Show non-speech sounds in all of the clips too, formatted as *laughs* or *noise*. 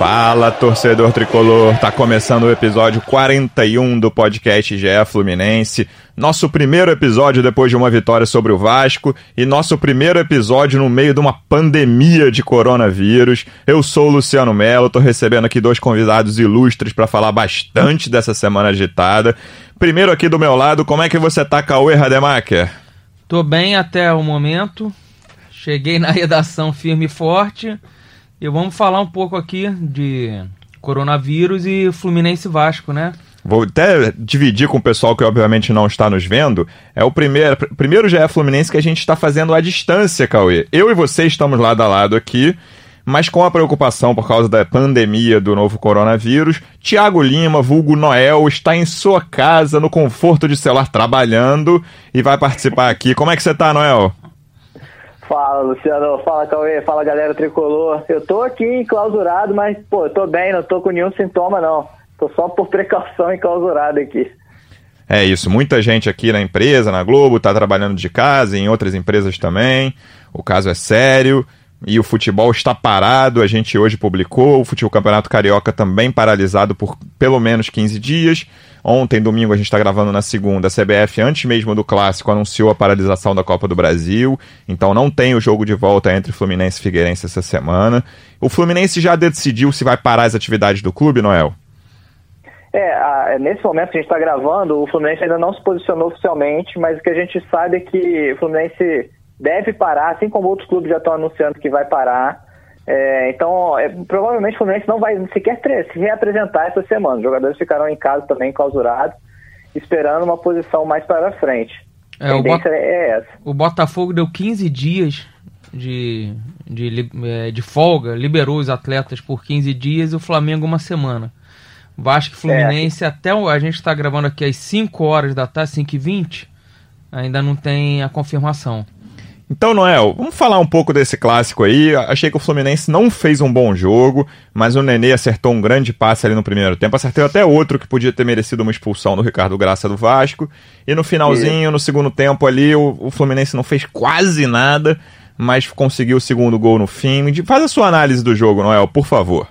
Fala, torcedor tricolor. Tá começando o episódio 41 do podcast GE Fluminense. Nosso primeiro episódio depois de uma vitória sobre o Vasco e nosso primeiro episódio no meio de uma pandemia de coronavírus. Eu sou o Luciano Melo, tô recebendo aqui dois convidados ilustres para falar bastante dessa semana agitada. Primeiro aqui do meu lado, como é que você tá, Cauê Rademacher? Tô bem até o momento. Cheguei na redação firme e forte. E vamos falar um pouco aqui de coronavírus e Fluminense Vasco, né? Vou até dividir com o pessoal que obviamente não está nos vendo. É o primeiro, primeiro GE Fluminense que a gente está fazendo à distância, Cauê. Eu e você estamos lado a lado aqui, mas com a preocupação por causa da pandemia do novo coronavírus. Tiago Lima, vulgo Noel, está em sua casa, no conforto de celular, trabalhando e vai participar aqui. Como é que você está, Noel? Fala, Luciano. Fala, Cauê. Fala, galera tricolor. Eu tô aqui enclausurado, mas, pô, eu tô bem, não tô com nenhum sintoma, não. Tô só por precaução *laughs* enclausurado aqui. É isso, muita gente aqui na empresa, na Globo, tá trabalhando de casa, em outras empresas também. O caso é sério e o futebol está parado. A gente hoje publicou o futebol Campeonato Carioca também paralisado por pelo menos 15 dias. Ontem, domingo, a gente está gravando na segunda. A CBF, antes mesmo do clássico, anunciou a paralisação da Copa do Brasil. Então não tem o jogo de volta entre Fluminense e Figueirense essa semana. O Fluminense já decidiu se vai parar as atividades do clube, Noel? É, a, nesse momento que a gente está gravando, o Fluminense ainda não se posicionou oficialmente, mas o que a gente sabe é que o Fluminense deve parar, assim como outros clubes já estão anunciando que vai parar. É, então, é, provavelmente o Fluminense não vai sequer se reapresentar essa semana. Os jogadores ficarão em casa também clausurados, esperando uma posição mais para frente. É, a tendência é essa. O Botafogo deu 15 dias de, de, de folga, liberou os atletas por 15 dias e o Flamengo uma semana. Vasco e Fluminense, é. até o, a gente está gravando aqui às 5 horas da tarde, 5 e 20 ainda não tem a confirmação. Então, Noel, vamos falar um pouco desse clássico aí. Achei que o Fluminense não fez um bom jogo, mas o Nenê acertou um grande passe ali no primeiro tempo. Acertou até outro que podia ter merecido uma expulsão do Ricardo Graça do Vasco. E no finalzinho, no segundo tempo ali, o, o Fluminense não fez quase nada, mas conseguiu o segundo gol no fim. Faz a sua análise do jogo, Noel, por favor.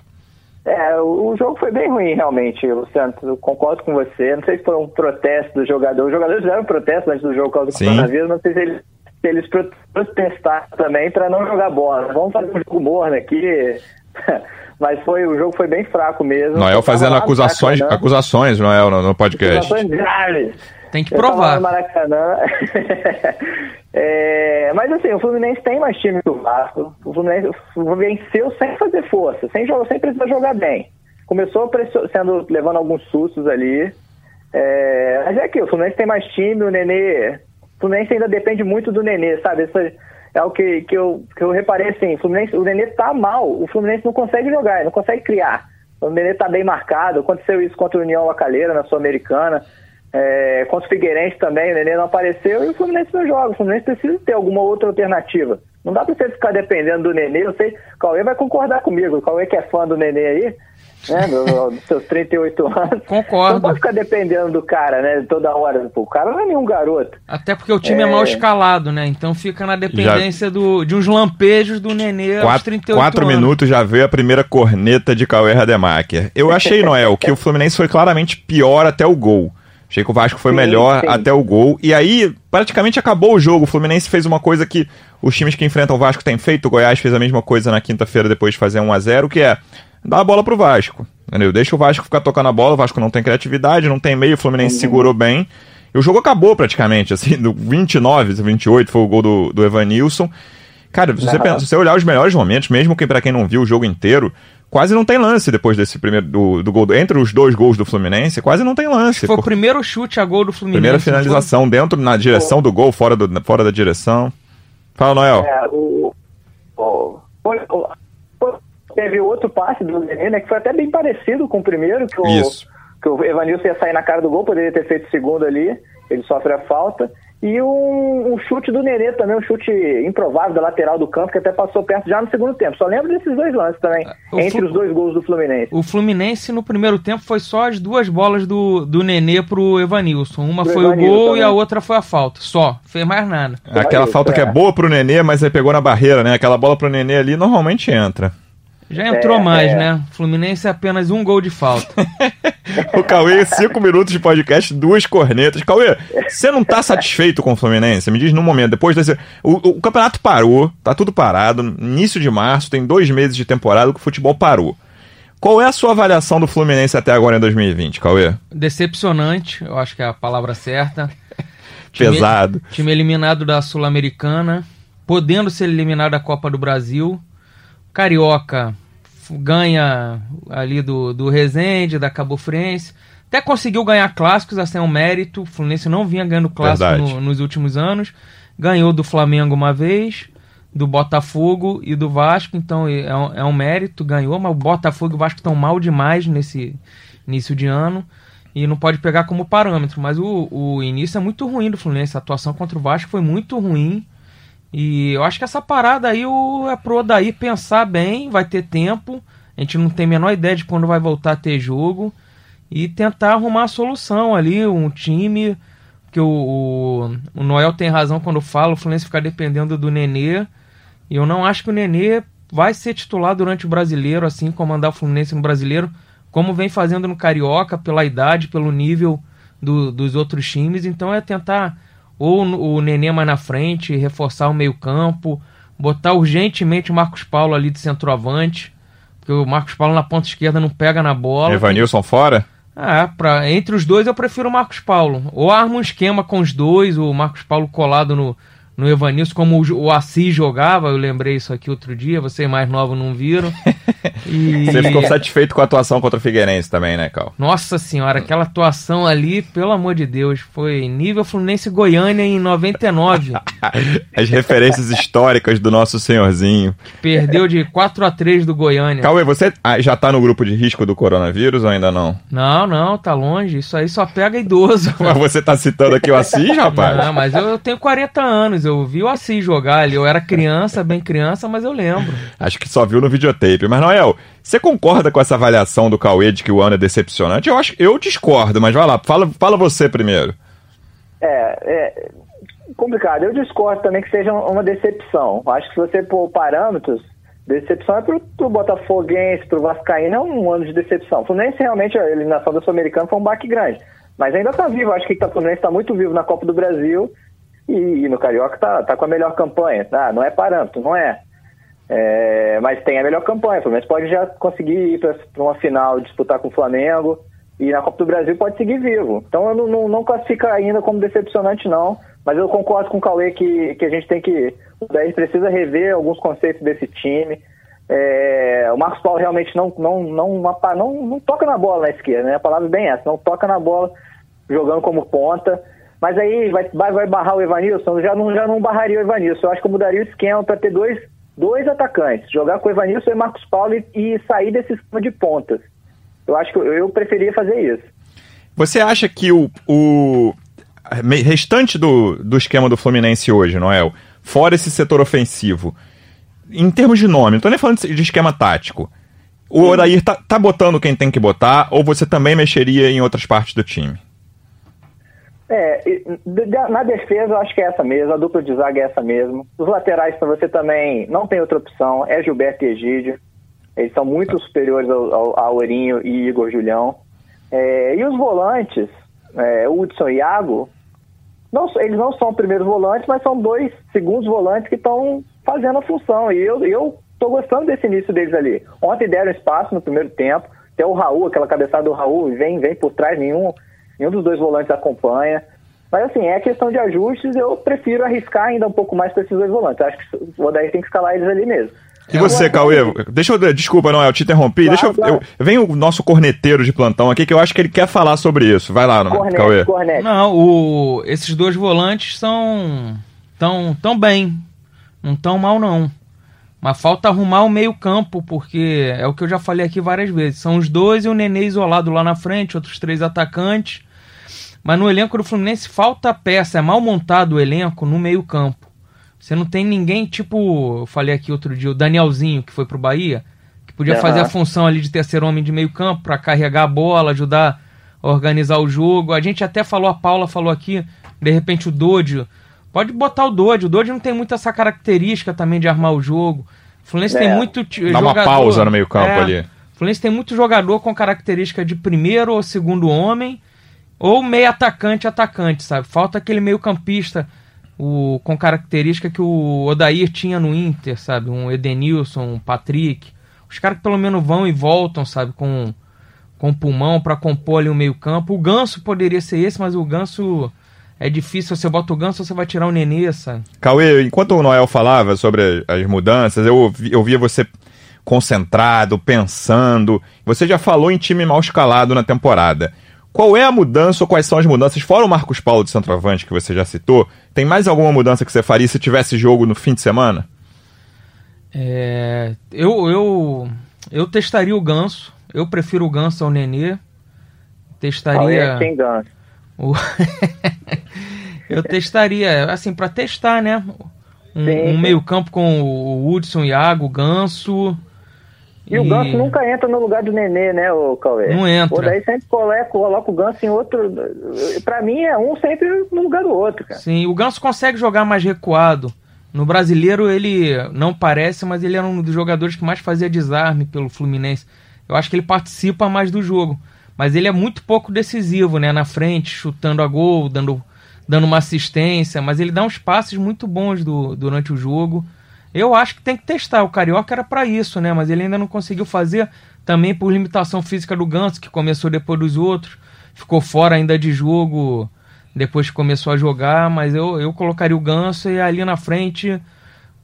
É, o jogo foi bem ruim, realmente, Luciano. Eu concordo com você. Não sei se foi um protesto do jogador. Os jogadores fizeram um protesto antes do jogo por causa do Sim. coronavírus. Não sei se eles, se eles protestaram também para não jogar bola. Vamos fazer um jogo morno aqui. *laughs* Mas foi, o jogo foi bem fraco mesmo. Noel fazendo acusações, acusações, Noel, no, no podcast. Acusações graves. Tem que provar. No Maracanã. *laughs* é, mas assim, o Fluminense tem mais time que o Vasco. O Fluminense venceu sem fazer força, sem, jogar, sem precisar jogar bem. Começou sendo, levando alguns sustos ali. É, mas é que o Fluminense tem mais time, o Nenê. Fluminense ainda depende muito do Nenê, sabe? Isso é o que, que, eu, que eu reparei assim. Fluminense, o Nenê tá mal, o Fluminense não consegue jogar, não consegue criar. O Nenê tá bem marcado. Aconteceu isso contra o União Lacalheira na Sul-Americana. É, contra o Figueirense também, o Nenê não apareceu e o Fluminense não joga. O Fluminense precisa ter alguma outra alternativa. Não dá pra você ficar dependendo do Nenê. Eu sei, o Cauê vai concordar comigo. O Cauê que é fã do Nenê aí, né, dos seus 38 anos. Concordo. Não pode ficar dependendo do cara, né, toda hora. Pô, o cara não é nenhum garoto. Até porque o time é, é mal escalado, né? Então fica na dependência já... do, de uns lampejos do Nenê quatro, aos 38 quatro anos. minutos já veio a primeira corneta de Cauê Rademacher. Eu achei, Noel, que o Fluminense foi claramente pior até o gol. Achei que o Vasco foi Sim, melhor sim. até o gol. E aí, praticamente acabou o jogo. O Fluminense fez uma coisa que os times que enfrentam o Vasco têm feito. O Goiás fez a mesma coisa na quinta-feira depois de fazer 1 a 0 que é dar a bola pro Vasco. Entendeu? Deixa o Vasco ficar tocando a bola. O Vasco não tem criatividade, não tem meio. O Fluminense Uhum. segurou bem. E o jogo acabou praticamente. Assim, do 29, 28 foi o gol do, do Evanilson. Cara, se você, Aham. pensa- se você olhar os melhores momentos, mesmo que para quem não viu o jogo inteiro, quase não tem lance depois desse primeiro do, do gol. do- entre os dois gols do Fluminense, quase não tem lance. Foi o Por- primeiro chute a gol do Fluminense. Primeira não foi? finalização dentro, na direção do gol, fora, do, fora da direção. Fala, Noel. É, o, o, o- o- teve outro passe do Nenê, né? Que foi até bem parecido com o primeiro, que o, Isso. que o Evanilson ia sair na cara do gol, poderia ter feito o segundo ali, ele sofre a falta. E um, um, chute do Nenê também, um chute improvável da lateral do campo, que até passou perto já no segundo tempo. Só lembro desses dois lances também, o entre Flu... os dois gols do Fluminense. O Fluminense, no primeiro tempo, foi só as duas bolas do, do Nenê pro Evanilson. Uma pro foi Evanilson o gol também. e a outra foi a falta. Só, fez mais nada. Aquela isso, falta é. que é boa pro Nenê, mas aí pegou na barreira, né? Aquela bola pro Nenê ali normalmente entra. Já entrou é, mais, é. né? Fluminense é apenas um gol de falta. *laughs* o Cauê, cinco minutos de podcast, duas cornetas. Cauê, você não tá satisfeito com o Fluminense? Me diz num momento, depois desse. O, o, campeonato parou, tá tudo parado. Início de março, tem dois meses de temporada que o futebol parou. Qual é a sua avaliação do Fluminense até agora em 2020, Cauê? Decepcionante, eu acho que é a palavra certa. *laughs* Pesado. Time, time eliminado da Sul-Americana, podendo ser eliminado da Copa do Brasil Carioca ganha ali do, do Resende, da Cabo Friense. Até conseguiu ganhar clássicos, assim é um mérito. O Fluminense não vinha ganhando clássico no, nos últimos anos. Ganhou do Flamengo uma vez, do Botafogo e do Vasco, então é um, é um mérito, ganhou, mas o Botafogo e o Vasco estão mal demais nesse início de ano e não pode pegar como parâmetro. Mas o, o início é muito ruim do Fluminense, a atuação contra o Vasco foi muito ruim. E eu acho que essa parada aí o, é pro Odaí pensar bem, vai ter tempo. A gente não tem a menor ideia de quando vai voltar a ter jogo. E tentar arrumar a solução ali, um time. Que o, o, o Noel tem razão quando fala, o Fluminense ficar dependendo do Nenê. E eu não acho que o Nenê vai ser titular durante o brasileiro, assim, comandar o Fluminense no brasileiro, como vem fazendo no Carioca, pela idade, pelo nível do, dos outros times. Então é tentar ou o Nenê mais na frente, reforçar o meio-campo, botar urgentemente o Marcos Paulo ali de centroavante, porque o Marcos Paulo na ponta esquerda não pega na bola. Evanilson fora? Ah, pra, entre os dois eu prefiro o Marcos Paulo. Ou arma um esquema com os dois, o Marcos Paulo colado no, no Evanilson, como o, o Assis jogava, eu lembrei isso aqui outro dia, vocês mais novos não viram. *laughs* E... Você ficou satisfeito com a atuação contra o Figueirense também, né, Cal? Nossa senhora, aquela atuação ali, pelo amor de Deus, foi nível Fluminense Goiânia em 99. *laughs* As referências históricas do nosso senhorzinho. Perdeu de 4 a 3 do Goiânia. Cauê, você ah, já tá no grupo de risco do coronavírus ou ainda não? Não, não, tá longe. Isso aí só pega idoso. Mas você tá citando aqui o Assis, rapaz? Não, mas eu tenho 40 anos, eu vi o Assis jogar ali. Eu era criança, bem criança, mas eu lembro. Acho que só viu no videotape. Mas, Noel, você concorda com essa avaliação do Cauê de que o ano é decepcionante? Eu acho eu discordo, mas vai lá, fala, fala você primeiro. É, é complicado. Eu discordo também que seja uma decepção. Acho que se você pôr parâmetros, decepção é pro, pro Botafoguense, pro Vascaíno, é um ano de decepção. O Fluminense realmente, a eliminação da Sul-Americana foi um baque grande. Mas ainda tá vivo, acho que o Fluminense está muito vivo na Copa do Brasil e, e no Carioca tá, tá com a melhor campanha. Ah, não é parâmetro, não é. É mas tem a melhor campanha. O Fluminense pode já conseguir ir para uma final, disputar com o Flamengo. E na Copa do Brasil pode seguir vivo. Então eu não, não, não classifica ainda como decepcionante, não. Mas eu concordo com o Cauê que, que a gente tem que. O 10 precisa rever alguns conceitos desse time. É, o Marcos Paulo realmente não, não, não, não, não, toca na bola na esquerda, né? A palavra é bem essa, não toca na bola jogando como ponta. Mas aí vai, vai, vai barrar o Evanilson, já não, já não barraria o Evanilson. Eu acho que eu mudaria o esquema para ter dois, dois atacantes, jogar com o Evanilson e Marcos Paulo e, e sair desse esquema de pontas. Eu acho que eu, eu preferia fazer isso. Você acha que o, o restante do, do esquema do Fluminense hoje, Noel, fora esse setor ofensivo, em termos de nome, não tô nem falando de esquema tático, o Odair tá, tá botando quem tem que botar ou você também mexeria em outras partes do time? É, na defesa eu acho que é essa mesmo, a dupla de zaga é essa mesmo. Os laterais para você também não tem outra opção, é Gilberto e Egídio. Eles são muito superiores ao, ao, ao Ourinho e Igor Julião. É, e os volantes, é, Hudson e Iago, não, eles não são primeiros volantes, mas são dois segundos volantes que estão fazendo a função. E eu, eu tô gostando desse início deles ali. Ontem deram espaço no primeiro tempo, até o Raul, aquela cabeçada do Raul, vem, vem por trás, nenhum nenhum dos dois volantes acompanha. Mas assim, é questão de ajustes, eu prefiro arriscar ainda um pouco mais para esses dois volantes. Eu acho que o Odair tem que escalar eles ali mesmo. E você, Cauê? Deixa eu. Desculpa, não, eu te interrompi. Claro, deixa eu, claro. eu, Vem o nosso corneteiro de plantão aqui, que eu acho que ele quer falar sobre isso. Vai lá, não, cornete, Cauê. Cornete. Não, o, esses dois volantes são. tão, tão bem. Não tão mal, não. Mas falta arrumar o meio-campo, porque é o que eu já falei aqui várias vezes. São os dois e o Nenê isolado lá na frente, outros três atacantes. Mas no elenco do Fluminense falta peça, é mal montado o elenco no meio-campo. Você não tem ninguém, tipo, eu falei aqui outro dia, o Danielzinho, que foi pro Bahia, que podia uhum. fazer a função ali de terceiro homem de meio-campo para carregar a bola, ajudar a organizar o jogo. A gente até falou, a Paula falou aqui, de repente o Dodio Pode botar o Dodge. O Dodge não tem muito essa característica também de armar o jogo. O Fluminense é. tem muito Dá jogador, uma pausa no meio campo é, ali. O Fluminense tem muito jogador com característica de primeiro ou segundo homem. Ou meio atacante, atacante, sabe? Falta aquele meio campista o, com característica que o Odair tinha no Inter, sabe? Um Edenilson, um Patrick. Os caras que pelo menos vão e voltam, sabe? Com, com pulmão para compor ali o meio campo. O Ganso poderia ser esse, mas o Ganso é difícil, você bota o ganso, você vai tirar o Nenê, sabe? Cauê, enquanto o Noel falava sobre as mudanças, eu, eu via você concentrado, pensando. Você já falou em time mal escalado na temporada. Qual é a mudança ou quais são as mudanças? Fora o Marcos Paulo de centroavante que você já citou, tem mais alguma mudança que você faria se tivesse jogo no fim de semana? É, eu, eu, eu testaria o Ganso. Eu prefiro o Ganso ao Nenê. Testaria. É Ganso? O... *laughs* eu testaria, assim, para testar, né? Um, um meio-campo com o Hudson, Iago, Ganso. E, e, o Ganso nunca entra no lugar do Nenê, né, o Cauê? Não entra. Ou daí sempre coloca, coloca o Ganso em outro. Para mim é um sempre no lugar do outro, cara. Sim, o Ganso consegue jogar mais recuado. No brasileiro ele não parece, mas ele era um dos jogadores que mais fazia desarme pelo Fluminense. Eu acho que ele participa mais do jogo mas ele é muito pouco decisivo, né? Na frente, chutando a gol, dando, dando uma assistência, mas ele dá uns passes muito bons do, durante o jogo. Eu acho que tem que testar. O Carioca era para isso, né? Mas ele ainda não conseguiu fazer, também por limitação física do Ganso, que começou depois dos outros. Ficou fora ainda de jogo depois que começou a jogar, mas eu, eu colocaria o Ganso e ali na frente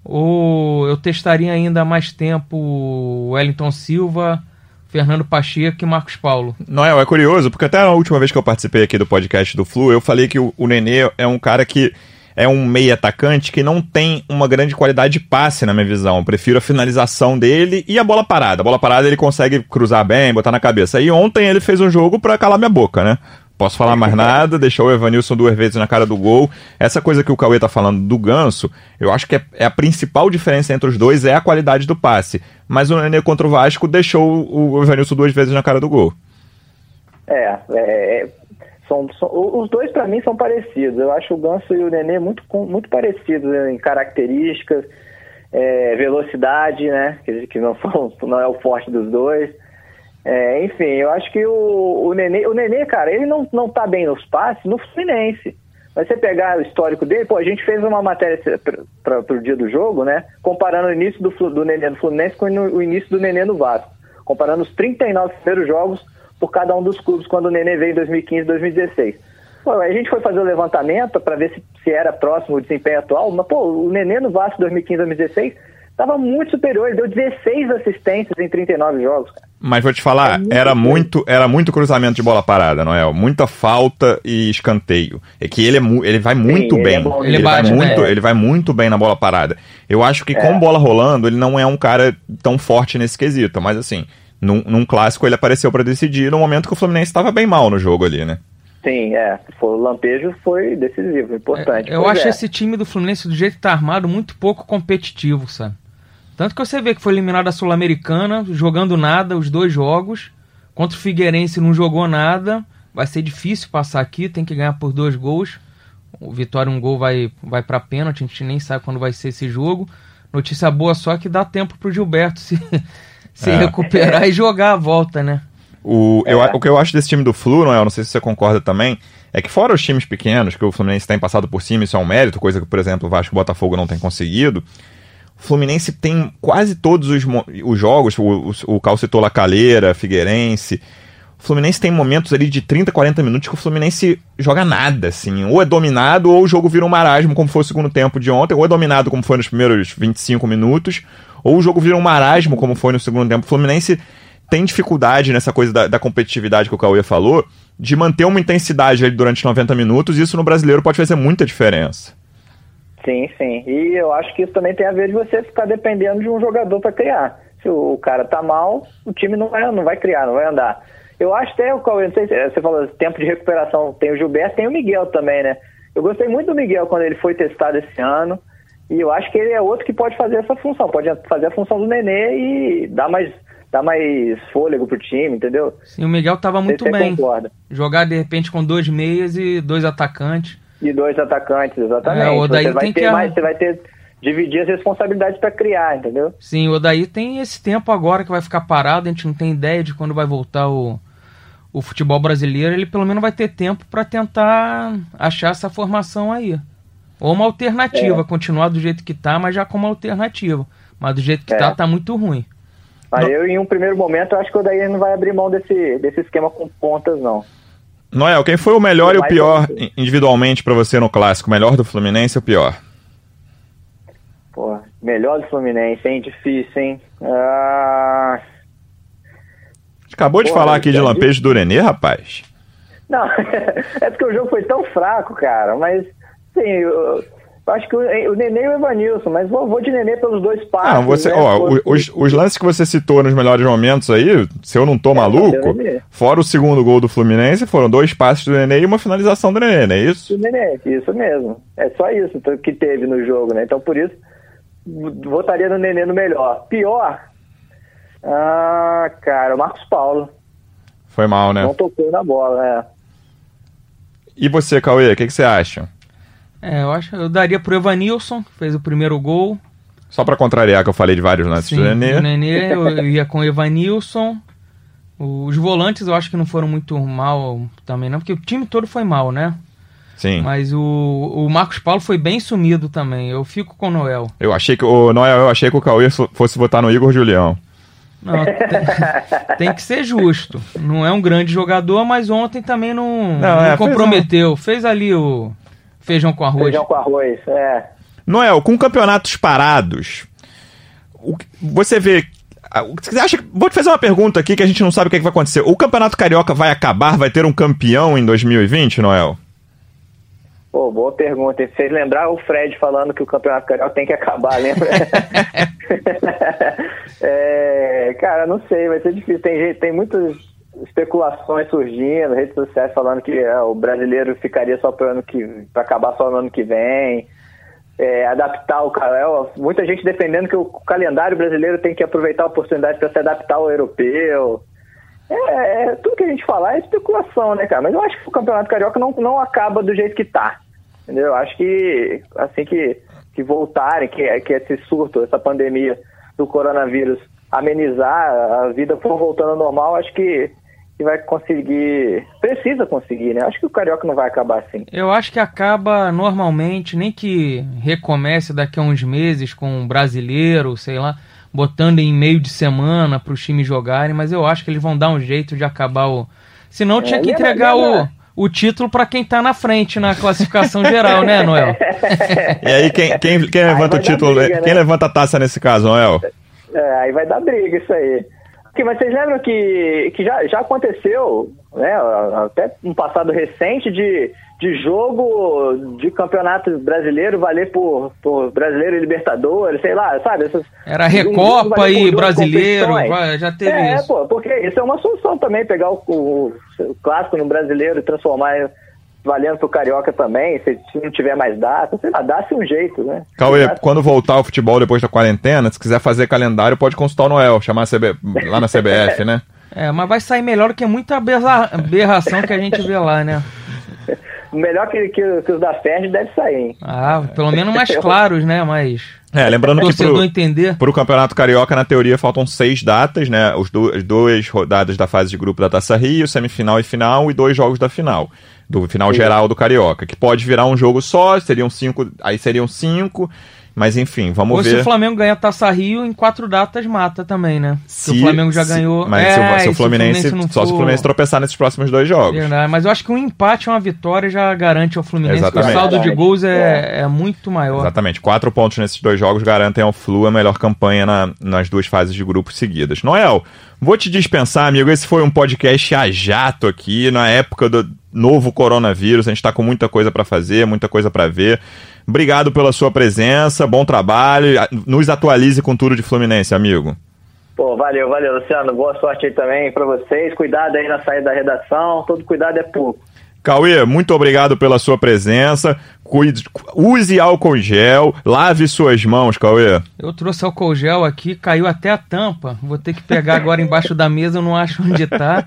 ou eu testaria ainda mais tempo o Wellington Silva Fernando Pacheco e Marcos Paulo. Noel, é curioso, porque até a última vez que eu participei aqui do podcast do Flu, eu falei que o, o Nenê é um cara que é um meio atacante que não tem uma grande qualidade de passe, na minha visão. Eu prefiro a finalização dele e a bola parada. A bola parada ele consegue cruzar bem, botar na cabeça. E ontem ele fez um jogo para calar minha boca, né? Posso falar mais nada, deixou o Evanilson duas vezes na cara do gol. Essa coisa que o Cauê tá falando do Ganso, eu acho que é, é, a principal diferença entre os dois é a qualidade do passe. Mas o Nenê contra o Vasco deixou o Evanilson duas vezes na cara do gol. É, é são, são, os dois para mim são parecidos. Eu acho o Ganso e o Nenê muito, muito parecidos em características, é, velocidade, né, que, que não, são, não é o forte dos dois. É, enfim, eu acho que o, o Nenê, o Nenê, cara, ele não, não tá bem nos passes no Fluminense. Mas você pegar o histórico dele, pô, a gente fez uma matéria para o dia do jogo, né? Comparando o início do, do Nenê no Fluminense com o início do Nenê no Vasco. Comparando os 39 primeiros jogos por cada um dos clubes quando o Nenê veio em 2015 e 2016. Pô, a gente foi fazer o levantamento para ver se, se era próximo o desempenho atual, mas, pô, o Nenê no Vasco 2015 2016 estava muito superior, ele deu 16 assistências em 39 jogos, cara. Mas vou te falar, é muito era muito, era muito cruzamento de bola parada, Noel. Muita falta e escanteio. É que ele, é ele vai muito Sim, bem. Ele, é ele, ele vai muito, ele vai muito bem na bola parada. Eu acho que é. com bola rolando, ele não é um cara tão forte nesse quesito. Mas assim, num, num clássico ele apareceu para decidir no momento que o Fluminense estava bem mal no jogo ali, né? Sim, é. Foi, o lampejo foi decisivo, importante. É, eu acho é. esse time do Fluminense, do jeito que tá armado, muito pouco competitivo, sabe? Tanto que você vê que foi eliminado a Sul-Americana, jogando nada, os dois jogos. Contra o Figueirense não jogou nada. Vai ser difícil passar aqui, tem que ganhar por dois gols. O Vitória, um gol vai, vai para pênalti, a gente nem sabe quando vai ser esse jogo. Notícia boa só que dá tempo pro Gilberto *laughs* se, se é. recuperar e jogar a volta, né? O, eu, o que eu acho desse time do Flu, Noel, não sei se você concorda também, é que fora os times pequenos, que o Fluminense tem passado por cima, isso é um mérito, coisa que, por exemplo, o Vasco e o Botafogo não tem conseguido. O Fluminense tem quase todos os, os jogos, o, o, o Figueirense. O Fluminense tem momentos ali de 30, 40 minutos que o Fluminense joga nada, assim. Ou é dominado, ou o jogo vira um marasmo, como foi o segundo tempo de ontem, ou é dominado, como foi nos primeiros 25 minutos, ou o jogo vira um marasmo, como foi no segundo tempo. O Fluminense tem dificuldade nessa coisa da, da competitividade que o Cauê falou, de manter uma intensidade ali durante 90 minutos, e isso no brasileiro pode fazer muita diferença. Sim, sim. E eu acho que isso também tem a ver de você ficar dependendo de um jogador para criar. Se o cara tá mal, o time não vai, não vai criar, não vai andar. Eu acho até o não sei se você falou tempo de recuperação, tem o Gilberto, tem o Miguel também, né? Eu gostei muito do Miguel quando ele foi testado esse ano. E eu acho que ele é outro que pode fazer essa função, pode fazer a função do Nenê e dar mais, dar mais fôlego pro time, entendeu? Sim, o Miguel tava muito bem. Concorda. Jogar de repente com dois meias e dois atacantes. E dois atacantes, exatamente. É, o Odaí você vai tem ter que mais, você vai ter dividir as responsabilidades para criar, entendeu? Sim, o Odaí tem esse tempo agora que vai ficar parado, a gente não tem ideia de quando vai voltar o, o futebol brasileiro, ele pelo menos vai ter tempo para tentar achar essa formação aí. Ou uma alternativa, é. continuar do jeito que tá, mas já como alternativa. Mas do jeito que é. tá, tá muito ruim. Mas eu, em um primeiro momento, acho que o Odair não vai abrir mão desse, desse esquema com pontas, não. Noel, quem foi o melhor e o pior individualmente para você no clássico? Melhor do Fluminense ou pior? Pô, melhor do Fluminense, hein? Difícil, hein? Ah... Acabou de Pô, falar aqui de lampejo do Renê, rapaz. Não, *laughs* é porque o jogo foi tão fraco, cara, mas Sim, eu, acho que o, o Nenê e o Evanilson, mas vou, vou de Nenê pelos dois passos. Ah, você, né? ó, os, os, lances que você citou nos melhores momentos aí, se eu não tô é, maluco, fora o segundo gol do Fluminense, foram dois passes do Nenê e uma finalização do Nenê, não é isso? Do Nenê, isso mesmo. É só isso que teve no jogo, né? Então por isso, votaria no Nenê no melhor. Pior, ah, cara, o Marcos Paulo. Foi mal, né? Não tocou na bola, né? E você, Cauê, o que, que você acha? É, eu acho eu daria pro Evanilson, que fez o primeiro gol. Só para contrariar que eu falei de vários lances Sim, do Nenê. O Nenê eu ia com o Evanilson. Os volantes eu acho que não foram muito mal também, não, porque o time todo foi mal, né? Sim. Mas o, o Marcos Paulo foi bem sumido também. Eu fico com o Noel. Eu achei que o Noel, eu achei que o Cauê fosse votar no Igor Julião. Não, tem, *laughs* tem, que ser justo. Não é um grande jogador, mas ontem também não, não, não é, comprometeu. Fez, um... fez ali o Feijão com arroz. Feijão com arroz, é. Noel, com campeonatos parados, você vê. Você acha, vou te fazer uma pergunta aqui que a gente não sabe o que, é que vai acontecer. O Campeonato Carioca vai acabar? Vai ter um campeão em 2020, Noel? Pô, boa pergunta. Vocês lembraram o Fred falando que o Campeonato Carioca tem que acabar, lembra? *laughs* *laughs* é, cara, não sei, vai ser difícil. Tem, tem muitos especulações surgindo, redes sociais falando que é, o brasileiro ficaria só para acabar só no ano que vem. É, adaptar o é, muita gente defendendo que o calendário brasileiro tem que aproveitar a oportunidade para se adaptar ao europeu. É, é, tudo que a gente falar é especulação, né, cara? Mas eu acho que o Campeonato Carioca não, não acaba do jeito que tá. Entendeu? Eu acho que assim que, que voltarem, que, que esse surto, essa pandemia do coronavírus amenizar, a vida for voltando ao normal, acho que que vai conseguir. Precisa conseguir, né? Acho que o Carioca não vai acabar assim. Eu acho que acaba normalmente, nem que recomece daqui a uns meses com um brasileiro, sei lá, botando em meio de semana para os times jogarem, mas eu acho que eles vão dar um jeito de acabar o. Senão tinha é, que entregar o, o título para quem tá na frente na classificação geral, né, Noel? e aí, quem, quem, quem levanta o título? Briga, quem né? levanta a taça nesse caso, Noel? É, aí vai dar briga isso aí mas vocês lembram que, que já, já aconteceu, né, até um passado recente, de, de jogo de campeonato brasileiro valer por, por brasileiro e Libertadores, sei lá, sabe? Essas, Era Recopa e brasileiro, já teve é, isso. Pô, porque isso é uma solução também, pegar o, o, o clássico no brasileiro e transformar valendo pro Carioca também, se, se não tiver mais data, sei lá, dá-se um jeito, né? Cauê, quando voltar o futebol depois da quarentena, se quiser fazer calendário, pode consultar o Noel, chamar a CB, lá na CBF, né? *laughs* É, mas vai sair melhor do que muita aberração que a gente vê lá, né? *laughs* Melhor que, que, que os da FERJ deve sair, hein? Ah, pelo menos mais *laughs* claros, né? Mas. É, lembrando que pro, entender. pro Campeonato Carioca, na teoria, faltam seis datas, né? Os do, as duas rodadas da fase de grupo da Taça Rio, semifinal e final, e dois jogos da final do final geral do Carioca, que pode virar um jogo só, seriam cinco, aí seriam cinco, mas enfim, vamos Ou ver. se o Flamengo ganha a Taça Rio, em quatro datas mata também, né? Se, o Flamengo já se, ganhou. Mas é, se, o, se, o Fluminense, se o Fluminense só for... se o Fluminense tropeçar nesses próximos dois jogos. Verdade, mas eu acho que um empate, uma vitória já garante ao Fluminense Exatamente. que o saldo de gols é, é, é. muito maior. Exatamente, quatro pontos nesses dois jogos garantem ao Flu a melhor campanha na, nas duas fases de grupos seguidas. Noel, vou te dispensar, amigo. Esse foi um podcast a jato aqui, na época do novo coronavírus. A gente está com muita coisa para fazer, muita coisa para ver. Obrigado pela sua presença, bom trabalho. Nos atualize com tudo de Fluminense, amigo. Pô, valeu, valeu, Luciano. Boa sorte aí também para vocês. Cuidado aí na saída da redação. Todo cuidado é pouco. Cauê, muito obrigado pela sua presença. Cuide, use álcool gel, lave suas mãos, Cauê. Eu trouxe álcool gel aqui, caiu até a tampa. Vou ter que pegar agora embaixo da mesa, eu não acho onde tá.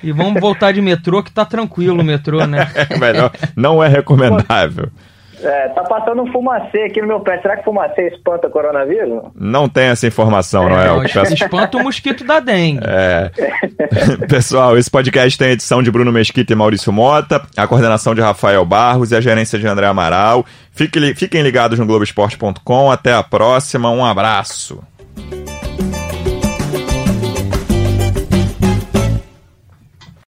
E vamos voltar de metrô, que tá tranquilo o metrô, né? *laughs* Melhor, não é recomendável. É, tá passando um fumacê aqui no meu pé. Será que fumacê espanta coronavírus? Não tem essa informação, é, Noel. Não, espanta o mosquito da dengue. É. *laughs* Pessoal, esse podcast tem a edição de Bruno Mesquita e Maurício Mota, a coordenação de Rafael Barros e a gerência de André Amaral. Fiquem, fiquem ligados no Globoesporte.com. Até a próxima. Um abraço.